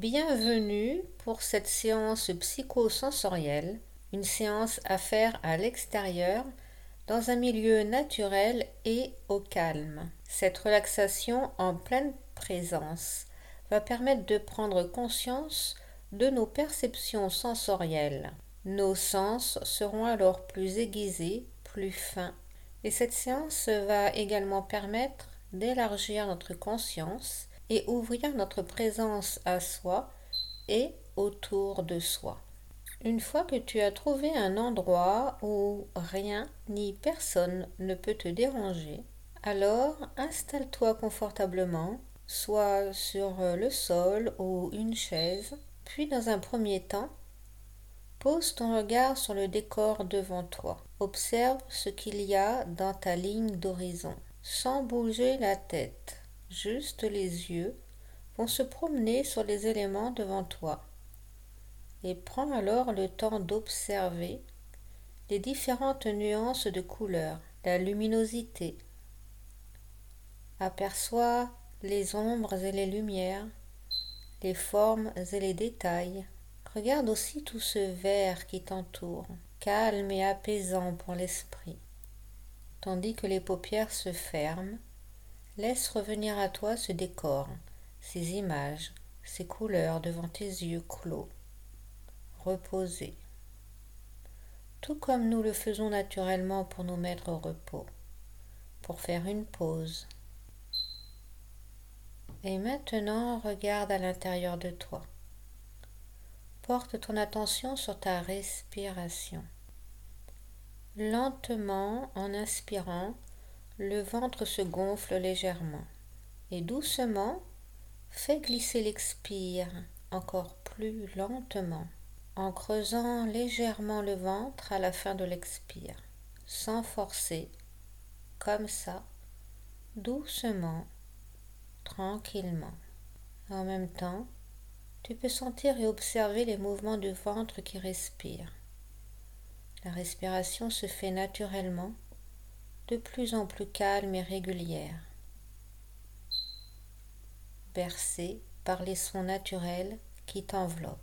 Bienvenue pour cette séance psychosensorielle, une séance à faire à l'extérieur, dans un milieu naturel et au calme. Cette relaxation en pleine présence va permettre de prendre conscience de nos perceptions sensorielles. Nos sens seront alors plus aiguisés, plus fins. Et cette séance va également permettre d'élargir notre conscience et ouvrir notre présence à soi et autour de soi. Une fois que tu as trouvé un endroit où rien ni personne ne peut te déranger, alors installe-toi confortablement, soit sur le sol ou une chaise, puis dans un premier temps, pose ton regard sur le décor devant toi. Observe ce qu'il y a dans ta ligne d'horizon, sans bouger la tête. Juste les yeux vont se promener sur les éléments devant toi. Et prends alors le temps d'observer les différentes nuances de couleurs, la luminosité. Aperçois les ombres et les lumières, les formes et les détails. Regarde aussi tout ce vert qui t'entoure, calme et apaisant pour l'esprit. Tandis que les paupières se ferment, laisse revenir à toi ce décor, ces images, ces couleurs devant tes yeux clos, reposés, tout comme nous le faisons naturellement pour nous mettre au repos, pour faire une pause. Et maintenant, regarde à l'intérieur de toi. Porte ton attention sur ta respiration. Lentement, en inspirant, le ventre se gonfle légèrement. Et doucement, fais glisser l'expire encore plus lentement, en creusant légèrement le ventre à la fin de l'expire, sans forcer, comme ça, doucement tranquillement. En même temps, tu peux sentir et observer les mouvements du ventre qui respire. La respiration se fait naturellement, de plus en plus calme et régulière, bercée par les sons naturels qui t'enveloppent.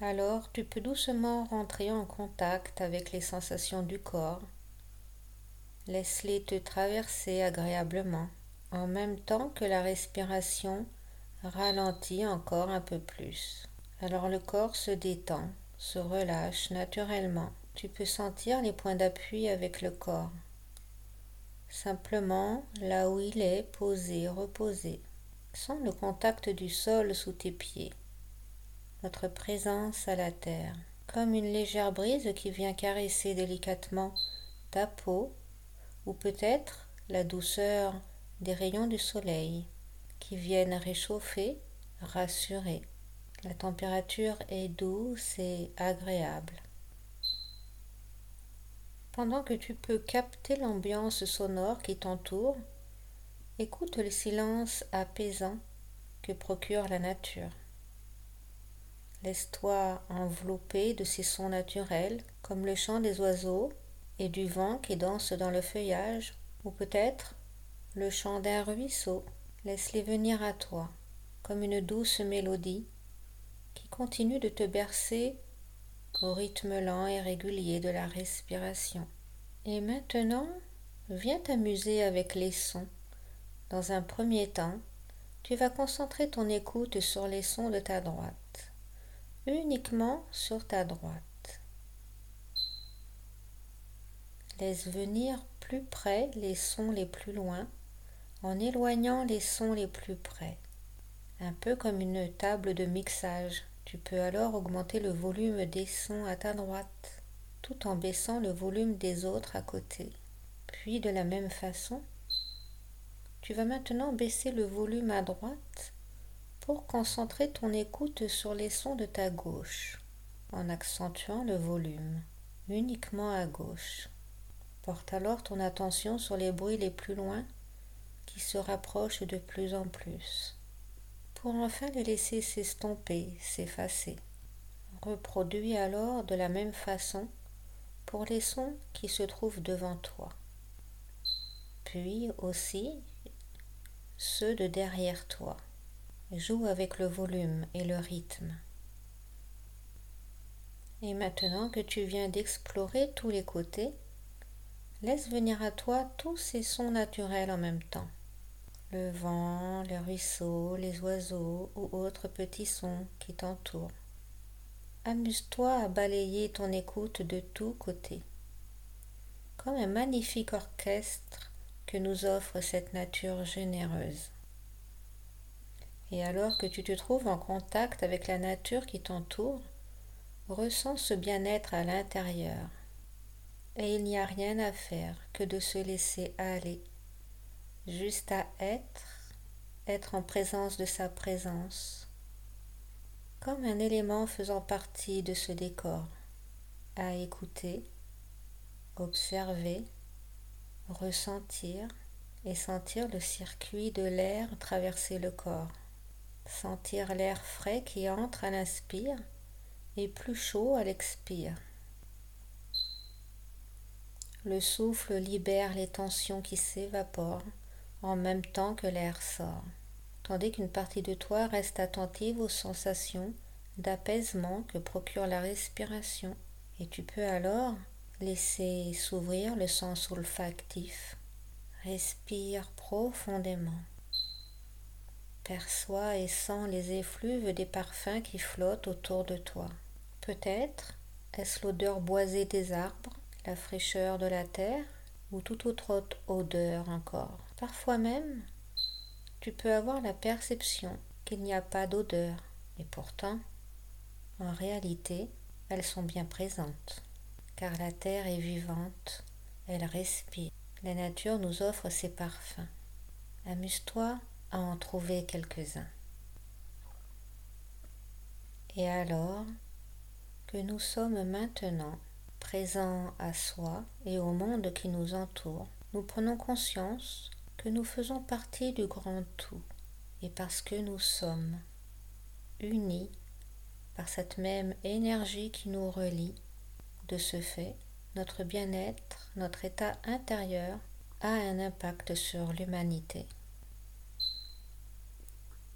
Alors tu peux doucement rentrer en contact avec les sensations du corps. Laisse-les te traverser agréablement en même temps que la respiration ralentit encore un peu plus. Alors le corps se détend, se relâche naturellement. Tu peux sentir les points d'appui avec le corps. Simplement là où il est posé, reposé. Sens le contact du sol sous tes pieds. Notre présence à la terre. Comme une légère brise qui vient caresser délicatement ta peau ou peut-être la douceur des rayons du soleil qui viennent réchauffer, rassurer. La température est douce et agréable. Pendant que tu peux capter l'ambiance sonore qui t'entoure, écoute le silence apaisant que procure la nature. Laisse-toi envelopper de ces sons naturels comme le chant des oiseaux et du vent qui danse dans le feuillage, ou peut-être le chant d'un ruisseau, laisse-les venir à toi, comme une douce mélodie qui continue de te bercer au rythme lent et régulier de la respiration. Et maintenant, viens t'amuser avec les sons. Dans un premier temps, tu vas concentrer ton écoute sur les sons de ta droite, uniquement sur ta droite. Laisse venir plus près les sons les plus loin en éloignant les sons les plus près. Un peu comme une table de mixage. Tu peux alors augmenter le volume des sons à ta droite, tout en baissant le volume des autres à côté. Puis de la même façon, tu vas maintenant baisser le volume à droite pour concentrer ton écoute sur les sons de ta gauche, en accentuant le volume uniquement à gauche. Porte alors ton attention sur les bruits les plus loin qui se rapprochent de plus en plus, pour enfin les laisser s'estomper, s'effacer. Reproduis alors de la même façon pour les sons qui se trouvent devant toi, puis aussi ceux de derrière toi. Joue avec le volume et le rythme. Et maintenant que tu viens d'explorer tous les côtés, laisse venir à toi tous ces sons naturels en même temps. Le vent, les ruisseaux, les oiseaux ou autres petits sons qui t'entourent. Amuse-toi à balayer ton écoute de tous côtés. Comme un magnifique orchestre que nous offre cette nature généreuse. Et alors que tu te trouves en contact avec la nature qui t'entoure, ressens ce bien-être à l'intérieur. Et il n'y a rien à faire que de se laisser aller, juste à être, être en présence de sa présence, comme un élément faisant partie de ce décor, à écouter, observer, ressentir et sentir le circuit de l'air traverser le corps, sentir l'air frais qui entre à l'inspire et plus chaud à l'expire. Le souffle libère les tensions qui s'évaporent en même temps que l'air sort, tandis qu'une partie de toi reste attentive aux sensations d'apaisement que procure la respiration, et tu peux alors laisser s'ouvrir le sens olfactif. Respire profondément. Perçois et sens les effluves des parfums qui flottent autour de toi. Peut-être est-ce l'odeur boisée des arbres, la fraîcheur de la terre ou toute autre odeur encore. Parfois même, tu peux avoir la perception qu'il n'y a pas d'odeur, et pourtant, en réalité, elles sont bien présentes, car la terre est vivante, elle respire. La nature nous offre ses parfums. Amuse-toi à en trouver quelques-uns. Et alors, que nous sommes maintenant présents à soi et au monde qui nous entoure, nous prenons conscience que nous faisons partie du grand tout et parce que nous sommes unis par cette même énergie qui nous relie, de ce fait, notre bien-être, notre état intérieur a un impact sur l'humanité.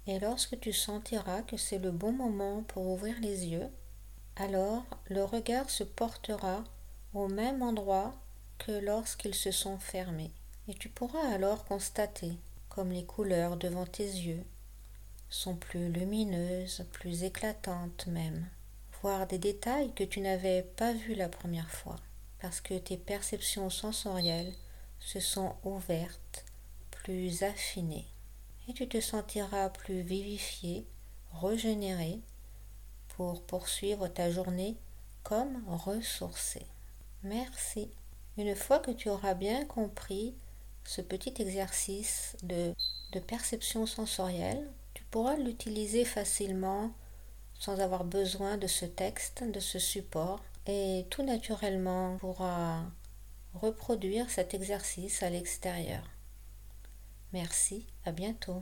Et lorsque tu sentiras que c'est le bon moment pour ouvrir les yeux, alors le regard se portera au même endroit que lorsqu'ils se sont fermés, et tu pourras alors constater comme les couleurs devant tes yeux sont plus lumineuses, plus éclatantes même, voir des détails que tu n'avais pas vus la première fois, parce que tes perceptions sensorielles se sont ouvertes, plus affinées, et tu te sentiras plus vivifié, régénéré, pour poursuivre ta journée comme ressourcé. Merci. Une fois que tu auras bien compris ce petit exercice de, perception sensorielle, tu pourras l'utiliser facilement sans avoir besoin de ce texte, de ce support, et tout naturellement pourra reproduire cet exercice à l'extérieur. Merci, à bientôt.